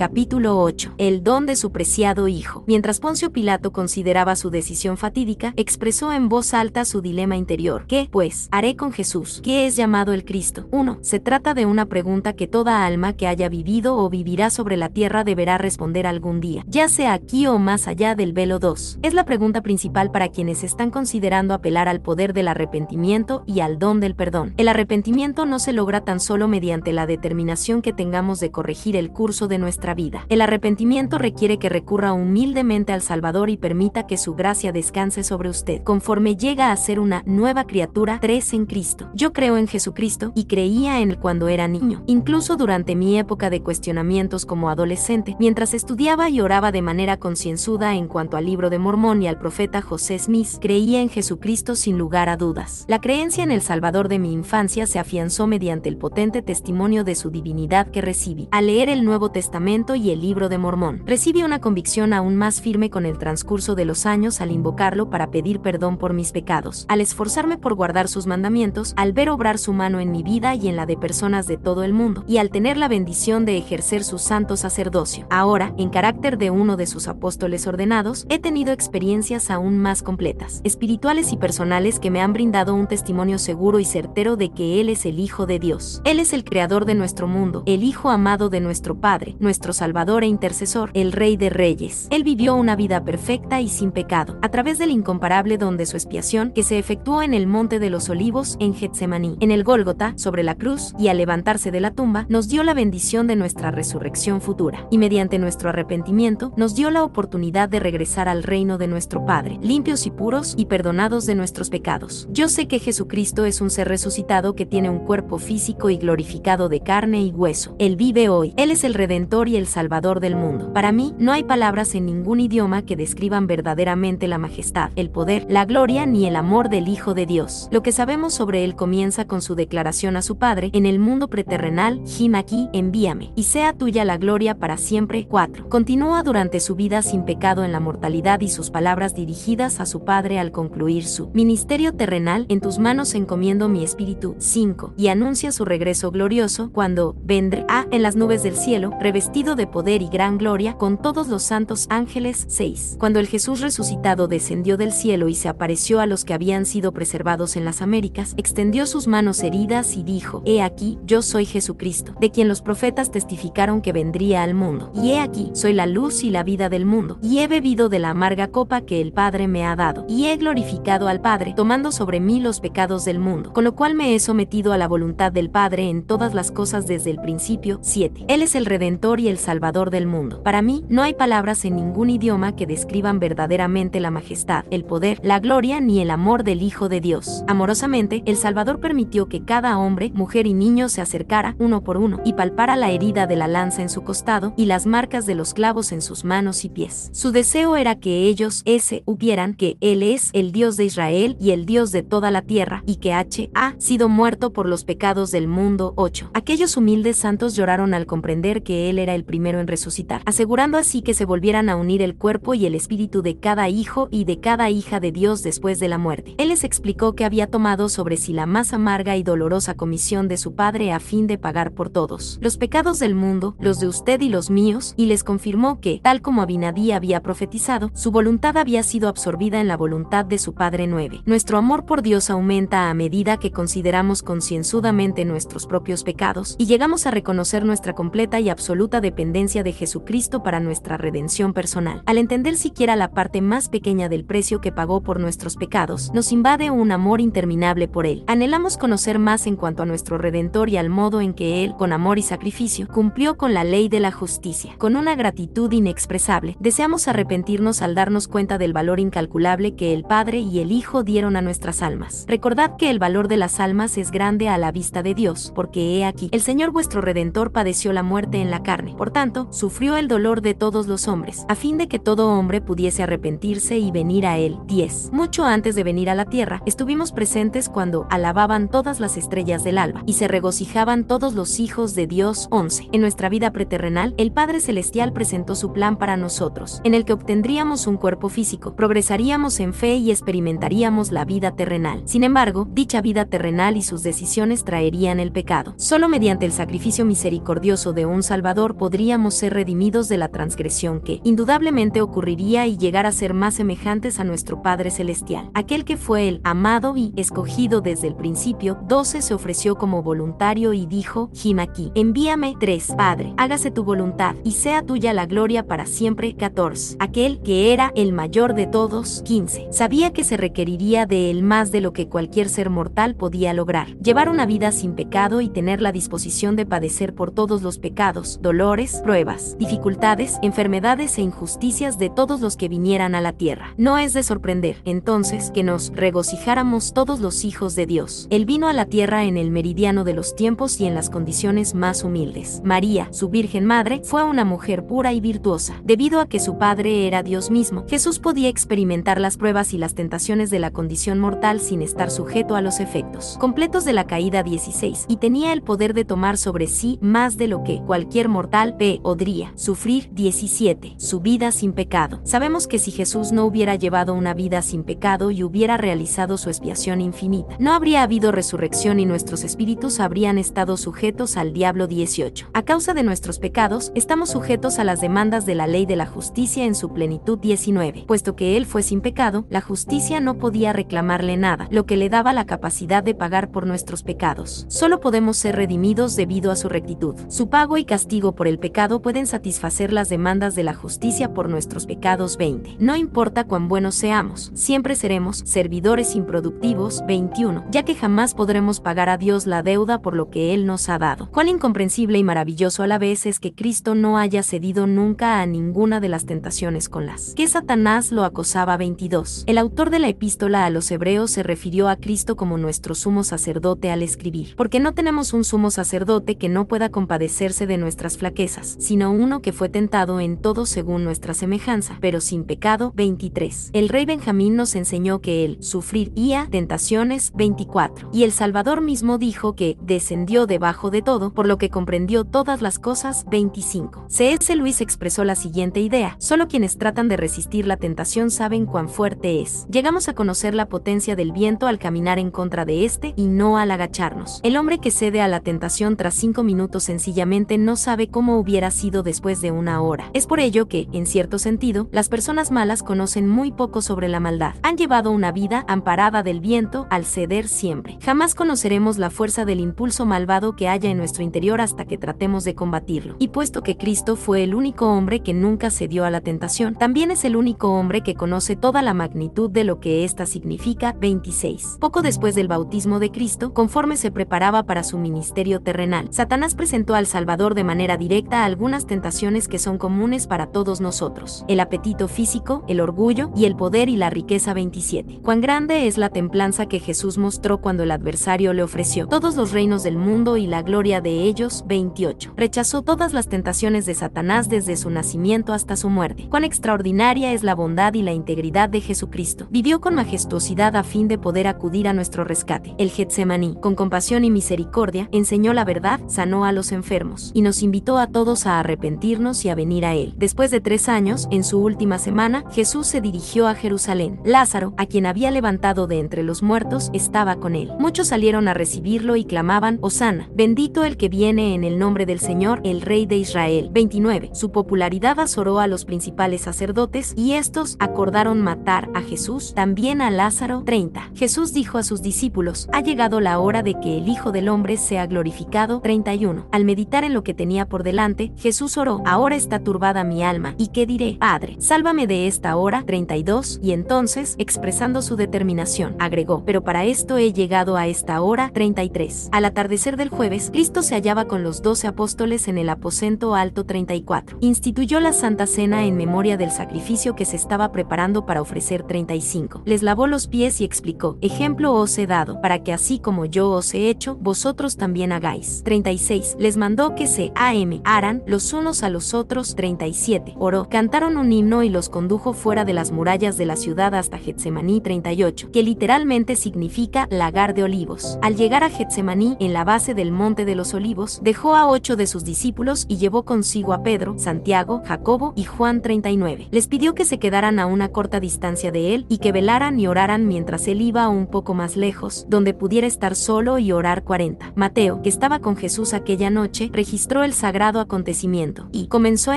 Capítulo 8. El don de su preciado hijo. Mientras Poncio Pilato consideraba su decisión fatídica, expresó en voz alta su dilema interior. ¿Qué, pues, haré con Jesús? ¿Qué es llamado el Cristo? 1. Se trata de una pregunta que toda alma que haya vivido o vivirá sobre la tierra deberá responder algún día, ya sea aquí o más allá del velo 2. Es la pregunta principal para quienes están considerando apelar al poder del arrepentimiento y al don del perdón. El arrepentimiento no se logra tan solo mediante la determinación que tengamos de corregir el curso de nuestra vida. El arrepentimiento requiere que recurra humildemente al Salvador y permita que su gracia descanse sobre usted, conforme llega a ser una nueva criatura, tres en Cristo. Yo creo en Jesucristo y creía en él cuando era niño, incluso durante mi época de cuestionamientos como adolescente, mientras estudiaba y oraba de manera concienzuda en cuanto al libro de Mormón y al profeta José Smith, creía en Jesucristo sin lugar a dudas. La creencia en el Salvador de mi infancia se afianzó mediante el potente testimonio de su divinidad que recibí. Al leer el Nuevo Testamento y el libro de Mormón, recibí una convicción aún más firme con el transcurso de los años al invocarlo para pedir perdón por mis pecados, al esforzarme por guardar sus mandamientos, al ver obrar su mano en mi vida y en la de personas de todo el mundo, y al tener la bendición de ejercer su santo sacerdocio. Ahora, en carácter de uno de sus apóstoles ordenados, he tenido experiencias aún más completas, espirituales y personales que me han brindado un testimonio seguro y certero de que Él es el Hijo de Dios. Él es el creador de nuestro mundo, el Hijo amado de nuestro Padre, nuestro Salvador e intercesor, el Rey de Reyes. Él vivió una vida perfecta y sin pecado, a través del incomparable don de su expiación que se efectuó en el Monte de los Olivos en Getsemaní, en el Gólgota, sobre la cruz, y al levantarse de la tumba, nos dio la bendición de nuestra resurrección futura, y mediante nuestro arrepentimiento, nos dio la oportunidad de regresar al reino de nuestro Padre, limpios y puros y perdonados de nuestros pecados. Yo sé que Jesucristo es un ser resucitado que tiene un cuerpo físico y glorificado de carne y hueso. Él vive hoy. Él es el Redentor el Salvador del mundo. Para mí, no hay palabras en ningún idioma que describan verdaderamente la majestad, el poder, la gloria ni el amor del Hijo de Dios. Lo que sabemos sobre él comienza con su declaración a su Padre en el mundo preterrenal, Jim aquí, envíame, y sea tuya la gloria para siempre. 4. Continúa durante su vida sin pecado en la mortalidad y sus palabras dirigidas a su Padre al concluir su ministerio terrenal, en tus manos encomiendo mi espíritu. 5. Y anuncia su regreso glorioso cuando vendrá en las nubes del cielo, revestido de poder y gran gloria, con todos los santos ángeles. 6. Cuando el Jesús resucitado descendió del cielo y se apareció a los que habían sido preservados en las Américas, extendió sus manos heridas y dijo, He aquí, yo soy Jesucristo, de quien los profetas testificaron que vendría al mundo. Y he aquí, soy la luz y la vida del mundo, y he bebido de la amarga copa que el Padre me ha dado, y he glorificado al Padre, tomando sobre mí los pecados del mundo, con lo cual me he sometido a la voluntad del Padre en todas las cosas desde el principio. 7. Él es el Redentor y el Salvador del mundo. Para mí, no hay palabras en ningún idioma que describan verdaderamente la majestad, el poder, la gloria ni el amor del Hijo de Dios. Amorosamente, el Salvador permitió que cada hombre, mujer y niño se acercara uno por uno y palpara la herida de la lanza en su costado y las marcas de los clavos en sus manos y pies. Su deseo era que ellos, ese, hubieran que Él es el Dios de Israel y el Dios de toda la tierra y que H ha sido muerto por los pecados del mundo. 8. Aquellos humildes santos lloraron al comprender que Él era el primero en resucitar, asegurando así que se volvieran a unir el cuerpo y el espíritu de cada hijo y de cada hija de Dios después de la muerte. Él les explicó que había tomado sobre sí la más amarga y dolorosa comisión de su Padre a fin de pagar por todos los pecados del mundo, los de usted y los míos, y les confirmó que, tal como Abinadí había profetizado, su voluntad había sido absorbida en la voluntad de su Padre 9. Nuestro amor por Dios aumenta a medida que consideramos concienzudamente nuestros propios pecados y llegamos a reconocer nuestra completa y absoluta dependencia de Jesucristo para nuestra redención personal. Al entender siquiera la parte más pequeña del precio que pagó por nuestros pecados, nos invade un amor interminable por Él. Anhelamos conocer más en cuanto a nuestro Redentor y al modo en que Él, con amor y sacrificio, cumplió con la ley de la justicia. Con una gratitud inexpresable, deseamos arrepentirnos al darnos cuenta del valor incalculable que el Padre y el Hijo dieron a nuestras almas. Recordad que el valor de las almas es grande a la vista de Dios, porque he aquí, el Señor vuestro Redentor padeció la muerte en la carne. Por tanto, sufrió el dolor de todos los hombres, a fin de que todo hombre pudiese arrepentirse y venir a él. 10. Mucho antes de venir a la tierra, estuvimos presentes cuando alababan todas las estrellas del alba y se regocijaban todos los hijos de Dios. 11. En nuestra vida preterrenal, el Padre Celestial presentó su plan para nosotros, en el que obtendríamos un cuerpo físico, progresaríamos en fe y experimentaríamos la vida terrenal. Sin embargo, dicha vida terrenal y sus decisiones traerían el pecado. Solo mediante el sacrificio misericordioso de un Salvador podríamos ser redimidos de la transgresión que, indudablemente, ocurriría y llegar a ser más semejantes a nuestro Padre Celestial. Aquel que fue el amado y escogido desde el principio, 12 se ofreció como voluntario y dijo, aquí, envíame 3, Padre, hágase tu voluntad, y sea tuya la gloria para siempre, 14. Aquel que era el mayor de todos, 15. Sabía que se requeriría de él más de lo que cualquier ser mortal podía lograr. Llevar una vida sin pecado y tener la disposición de padecer por todos los pecados, dolores, pruebas, dificultades, enfermedades e injusticias de todos los que vinieran a la tierra. No es de sorprender, entonces, que nos regocijáramos todos los hijos de Dios. Él vino a la tierra en el meridiano de los tiempos y en las condiciones más humildes. María, su Virgen Madre, fue una mujer pura y virtuosa. Debido a que su padre era Dios mismo, Jesús podía experimentar las pruebas y las tentaciones de la condición mortal sin estar sujeto a los efectos completos de la caída 16, y tenía el poder de tomar sobre sí más de lo que cualquier mortal podría sufrir 17. Su vida sin pecado. Sabemos que si Jesús no hubiera llevado una vida sin pecado y hubiera realizado su expiación infinita, no habría habido resurrección y nuestros espíritus habrían estado sujetos al diablo 18. A causa de nuestros pecados, estamos sujetos a las demandas de la ley de la justicia en su plenitud 19. Puesto que él fue sin pecado, la justicia no podía reclamarle nada, lo que le daba la capacidad de pagar por nuestros pecados. Solo podemos ser redimidos debido a su rectitud. Su pago y castigo por el pecado pueden satisfacer las demandas de la justicia por nuestros pecados 20. No importa cuán buenos seamos, siempre seremos servidores improductivos 21, ya que jamás podremos pagar a Dios la deuda por lo que Él nos ha dado. Cuán incomprensible y maravilloso a la vez es que Cristo no haya cedido nunca a ninguna de las tentaciones con las que Satanás lo acosaba 22. El autor de la epístola a los hebreos se refirió a Cristo como nuestro sumo sacerdote al escribir, porque no tenemos un sumo sacerdote que no pueda compadecerse de nuestras flaquezas, sino uno que fue tentado en todo según nuestra semejanza, pero sin pecado 23. El rey Benjamín nos enseñó que él sufriría tentaciones 24, y el Salvador mismo dijo que descendió debajo de todo, por lo que comprendió todas las cosas 25. C.S. Luis expresó la siguiente idea, solo quienes tratan de resistir la tentación saben cuán fuerte es. Llegamos a conocer la potencia del viento al caminar en contra de este y no al agacharnos. El hombre que cede a la tentación tras cinco minutos sencillamente no sabe cómo hubiera sido después de una hora. Es por ello que, en cierto sentido, las personas malas conocen muy poco sobre la maldad. Han llevado una vida amparada del viento al ceder siempre. Jamás conoceremos la fuerza del impulso malvado que haya en nuestro interior hasta que tratemos de combatirlo. Y puesto que Cristo fue el único hombre que nunca cedió a la tentación, también es el único hombre que conoce toda la magnitud de lo que ésta significa. 26. Poco después del bautismo de Cristo, conforme se preparaba para su ministerio terrenal, Satanás presentó al Salvador de manera directa algunas tentaciones que son comunes para todos nosotros. El apetito físico, el orgullo y el poder y la riqueza 27. Cuán grande es la templanza que Jesús mostró cuando el adversario le ofreció todos los reinos del mundo y la gloria de ellos 28. Rechazó todas las tentaciones de Satanás desde su nacimiento hasta su muerte. Cuán extraordinaria es la bondad y la integridad de Jesucristo. Vivió con majestuosidad a fin de poder acudir a nuestro rescate. El Getsemaní, con compasión y misericordia, enseñó la verdad, sanó a los enfermos y nos invitó a todos a arrepentirnos y a venir a Él. Después de tres años, en su última semana, Jesús se dirigió a Jerusalén. Lázaro, a quien había levantado de entre los muertos, estaba con él. Muchos salieron a recibirlo y clamaban, Osana, bendito el que viene en el nombre del Señor, el Rey de Israel. 29. Su popularidad azoró a los principales sacerdotes y estos acordaron matar a Jesús, también a Lázaro. 30. Jesús dijo a sus discípulos, ha llegado la hora de que el Hijo del Hombre sea glorificado. 31. Al meditar en lo que tenía por delante, Jesús oró, ahora está turbada mi alma, ¿y qué diré? Padre, sálvame de esta hora. 32. Y entonces, expresando su determinación, agregó, pero para esto he llegado a esta hora 33. Al atardecer del jueves, Cristo se hallaba con los doce apóstoles en el aposento alto 34. Instituyó la Santa Cena en memoria del sacrificio que se estaba preparando para ofrecer 35. Les lavó los pies y explicó, ejemplo os he dado, para que así como yo os he hecho, vosotros también hagáis. 36. Les mandó que se am harán los unos a los otros. 37. Oró, cantaron un himno y los condujo fuera de las murallas de la ciudad hasta Getsemaní 38, que literalmente significa lagar de olivos. Al llegar a Getsemaní, en la base del monte de los olivos, dejó a ocho de sus discípulos y llevó consigo a Pedro, Santiago, Jacobo y Juan 39. Les pidió que se quedaran a una corta distancia de él y que velaran y oraran mientras él iba un poco más lejos, donde pudiera estar solo y orar 40. Mateo, que estaba con Jesús aquella noche, registró el sagrado acontecimiento, y comenzó a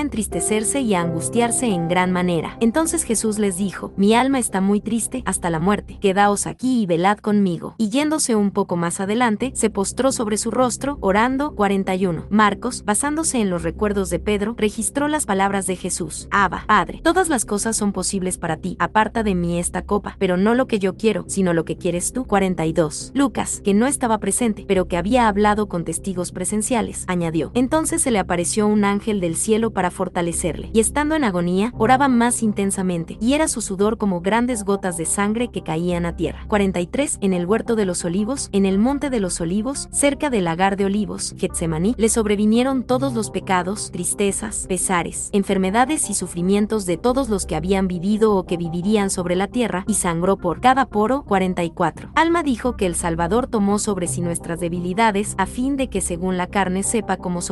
entristecerse y a angustiarse en gran manera. Entonces Jesús les dijo, Mi alma está muy triste hasta la muerte, quedaos aquí y velad conmigo. Y yéndose un poco más adelante, se postró sobre su rostro, orando 41. Marcos, basándose en los recuerdos de Pedro, registró las palabras de Jesús. Abba, Padre, todas las cosas son posibles para ti, aparta de mí esta copa, pero no lo que yo quiero, sino lo que quieres tú. 42. Lucas, que no estaba presente, pero que había hablado con testigos presenciales, añadió. Entonces se le apareció un ángel del cielo para fortalecerle, y estando en agonía, oraba más intensamente, y era su sudor como grandes gotas de sangre que caían a tierra. 43. En el huerto de los olivos, en el monte de los olivos, cerca del lagar de olivos, Getsemaní, le sobrevinieron todos los pecados, tristezas, pesares, enfermedades y sufrimientos de todos los que habían vivido o que vivirían sobre la tierra, y sangró por cada poro. 44. Alma dijo que el Salvador tomó sobre sí nuestras debilidades a fin de que según la carne sepa cómo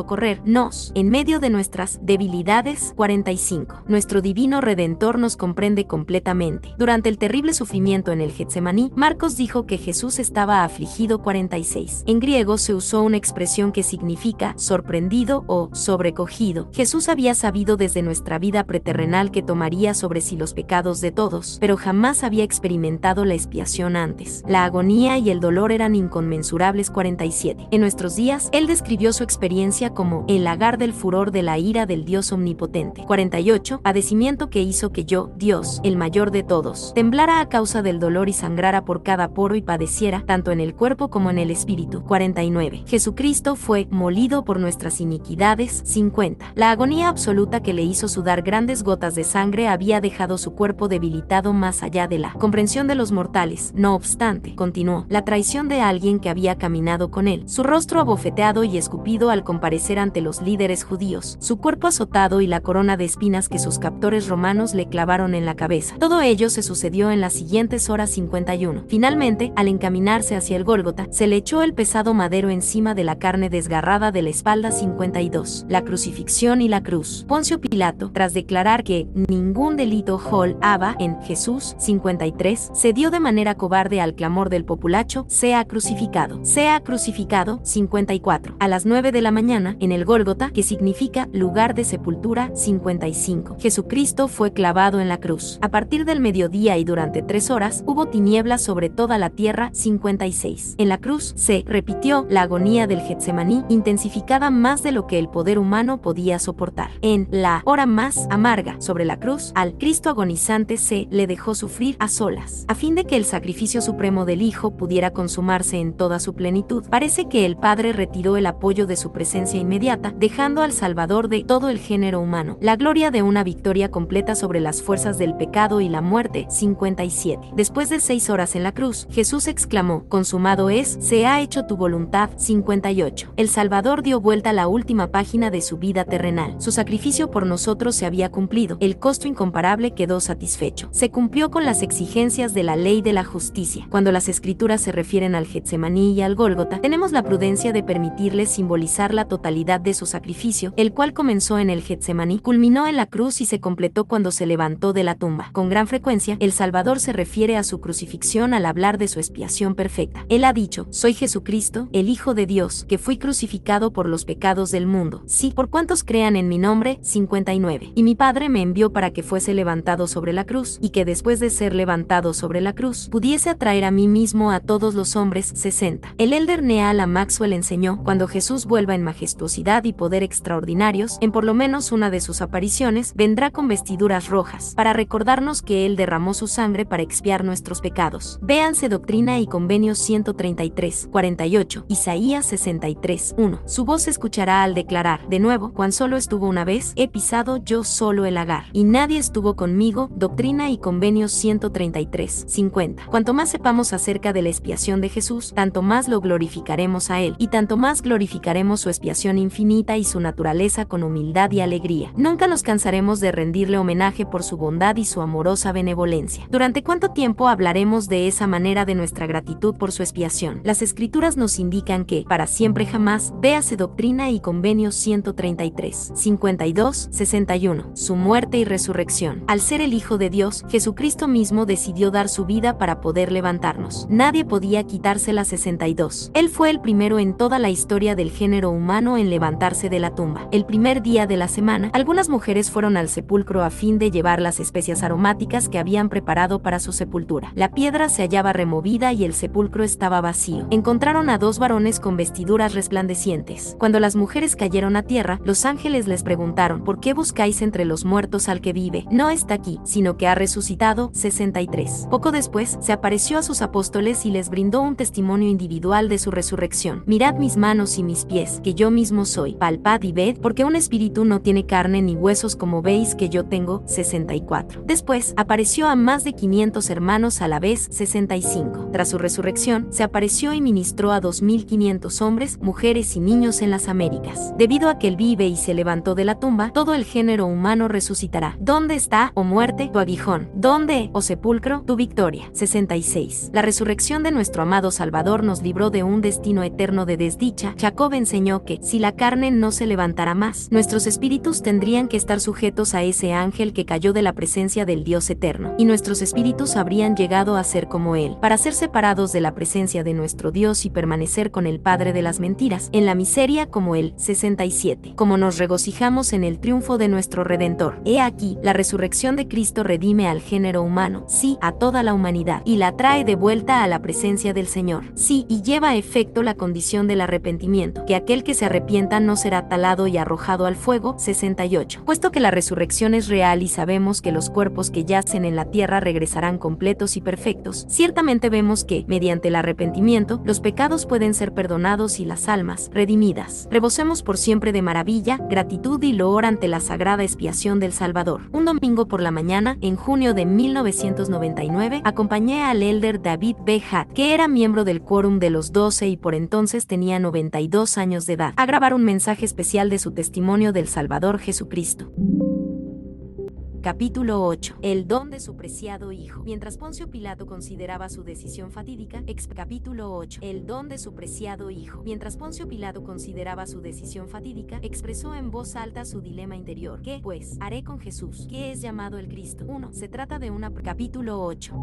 en medio de nuestras debilidades. 45. Nuestro divino Redentor nos comprende completamente. Durante el terrible sufrimiento en el Getsemaní, Marcos dijo que Jesús estaba afligido 46. En griego se usó una expresión que significa sorprendido o sobrecogido. Jesús había sabido desde nuestra vida preterrenal que tomaría sobre sí los pecados de todos, pero jamás había experimentado la expiación antes. La agonía y el dolor eran inconmensurables 47. En nuestros días, él describió su experiencia como el lagar del furor de la ira del Dios omnipotente. 48. Padecimiento que hizo que yo, Dios, el mayor de todos, temblara a causa del dolor y sangrara por cada poro y padeciera, tanto en el cuerpo como en el espíritu. 49. Jesucristo fue molido por nuestras iniquidades. 50. La agonía absoluta que le hizo sudar grandes gotas de sangre había dejado su cuerpo debilitado más allá de la comprensión de los mortales. No obstante, continuó, la traición de alguien que había caminado con él, su rostro abofeteado y escupido al comparecer ante los líderes judíos, su cuerpo azotado y la corona de espinas que sus captores romanos le clavaron en la cabeza. Todo ello se sucedió en las siguientes horas 51. Finalmente, al encaminarse hacia el Gólgota, se le echó el pesado madero encima de la carne desgarrada de la espalda 52. La crucifixión y la cruz. Poncio Pilato, tras declarar que ningún delito hol haba en Jesús 53, cedió de manera cobarde al clamor del populacho, sea crucificado, sea crucificado 54. A las 9 de la mañana, en el Gólgota, que significa lugar de sepultura 55. Jesucristo fue clavado en la cruz. A partir del mediodía y durante tres horas, hubo tinieblas sobre toda la tierra 56. En la cruz se repitió la agonía del Getsemaní, intensificada más de lo que el poder humano podía soportar. En la hora más amarga sobre la cruz, al Cristo agonizante se le dejó sufrir a solas, a fin de que el sacrificio supremo del Hijo pudiera consumarse en toda su plenitud. Parece que el Padre retiró el apoyo de su presencia inmediata, dejando al Salvador de todo el género humano. La gloria de una victoria completa sobre las fuerzas del pecado y la muerte. 57. Después de seis horas en la cruz, Jesús exclamó, consumado es, se ha hecho tu voluntad. 58. El Salvador dio vuelta a la última página de su vida terrenal. Su sacrificio por nosotros se había cumplido. El costo incomparable quedó satisfecho. Se cumplió con las exigencias de la ley de la justicia. Cuando las escrituras se refieren al Getsemaní y al Gólgota, tenemos la prudencia de permitirles simbolizar la totalidad de su sacrificio, el cual comenzó en el Getsemaní, culminó en la cruz y se completó cuando se levantó de la tumba. Con gran frecuencia, el Salvador se refiere a su crucifixión al hablar de su expiación perfecta. Él ha dicho, soy Jesucristo, el Hijo de Dios, que fui crucificado por los pecados del mundo. Sí, por cuantos crean en mi nombre, 59. Y mi Padre me envió para que fuese levantado sobre la cruz, y que después de ser levantado sobre la cruz, pudiese atraer a mí mismo a todos los hombres, 60. El elder Neal Maxwell enseñó, cuando Jesús vuelva en majestuosidad y poder extraordinarios, en por lo menos una de sus apariciones, vendrá con vestiduras rojas, para recordarnos que Él derramó su sangre para expiar nuestros pecados. Véanse Doctrina y Convenios 133, 48, Isaías 63, 1. Su voz escuchará al declarar, de nuevo, cuán solo estuvo una vez, he pisado yo solo el lagar, y nadie estuvo conmigo, Doctrina y Convenios 133, 50. Cuanto más sepamos acerca de la expiación de Jesús, tanto más lo glorificaremos a Él, y tanto más glorificaremos su expiación infinita y su naturaleza con humildad y alegría. Nunca nos cansaremos de rendirle homenaje por su bondad y su amorosa benevolencia. ¿Durante cuánto tiempo hablaremos de esa manera de nuestra gratitud por su expiación? Las escrituras nos indican que, para siempre jamás, véase Doctrina y Convenios 133, 52, 61, su muerte y resurrección. Al ser el Hijo de Dios, Jesucristo mismo decidió dar su vida para poder levantarnos. Nadie podía quitársela 62. Él fue el primero en toda la historia del género humano en levantarse de la tumba. El primer día de la semana, algunas mujeres fueron al sepulcro a fin de llevar las especias aromáticas que habían preparado para su sepultura. La piedra se hallaba removida y el sepulcro estaba vacío. Encontraron a dos varones con vestiduras resplandecientes. Cuando las mujeres cayeron a tierra, los ángeles les preguntaron, ¿por qué buscáis entre los muertos al que vive? No está aquí, sino que ha resucitado. 63. Poco después, se apareció a sus apóstoles y les brindó un testimonio individual de su resurrección. Mirad mis manos y mis pies, que yo mismo soy. Palpad y ved, porque un espíritu no tiene carne ni huesos como veis que yo tengo. 64. Después, apareció a más de 500 hermanos a la vez. 65. Tras su resurrección, se apareció y ministró a 2.500 hombres, mujeres y niños en las Américas. Debido a que él vive y se levantó de la tumba, todo el género humano resucitará. ¿Dónde está, o oh muerte, tu aguijón? ¿Dónde, o oh sepulcro, tu victoria? 66. La resurrección de nuestro amado Salvador nos libró de un destino eterno de desdicha. Jacob enseñó que, si la carne no se levantara más, nuestros espíritus tendrían que estar sujetos a ese ángel que cayó de la presencia del Dios eterno, y nuestros espíritus habrían llegado a ser como él, para ser separados de la presencia de nuestro Dios y permanecer con el Padre de las mentiras, en la miseria como él. 67. Como nos regocijamos en el triunfo de nuestro Redentor. He aquí, la resurrección de Cristo redime al género humano, sí, a toda la humanidad, y la trae de vuelta a la presencia del Señor. Sí, y lleva a efecto la condición del arrepentimiento, que aquel que se arrepienta no será talado y arrojado al fuego. 68. Puesto que la resurrección es real y sabemos que los cuerpos que yacen en la tierra regresarán completos y perfectos, ciertamente vemos que, mediante el arrepentimiento, los pecados pueden ser perdonados y las almas redimidas. Rebosemos por siempre de maravilla, gratitud y loor ante la sagrada expiación del Salvador. Un domingo por la mañana, en junio de 1999, acompañé al elder David B. Hatt, que era miembro del quórum de los doce y por entonces tenía 92 años de edad, a grabar un mensaje especial de su testimonio del Salvador Jesucristo. Capítulo 8. El don de su preciado hijo. Mientras Poncio Pilato consideraba su decisión fatídica, ex capítulo 8. El don de su preciado hijo. Mientras Poncio Pilato consideraba su decisión fatídica, expresó en voz alta su dilema interior. ¿Qué, pues, haré con Jesús, que es llamado el Cristo? 1. Se trata de una capítulo 8.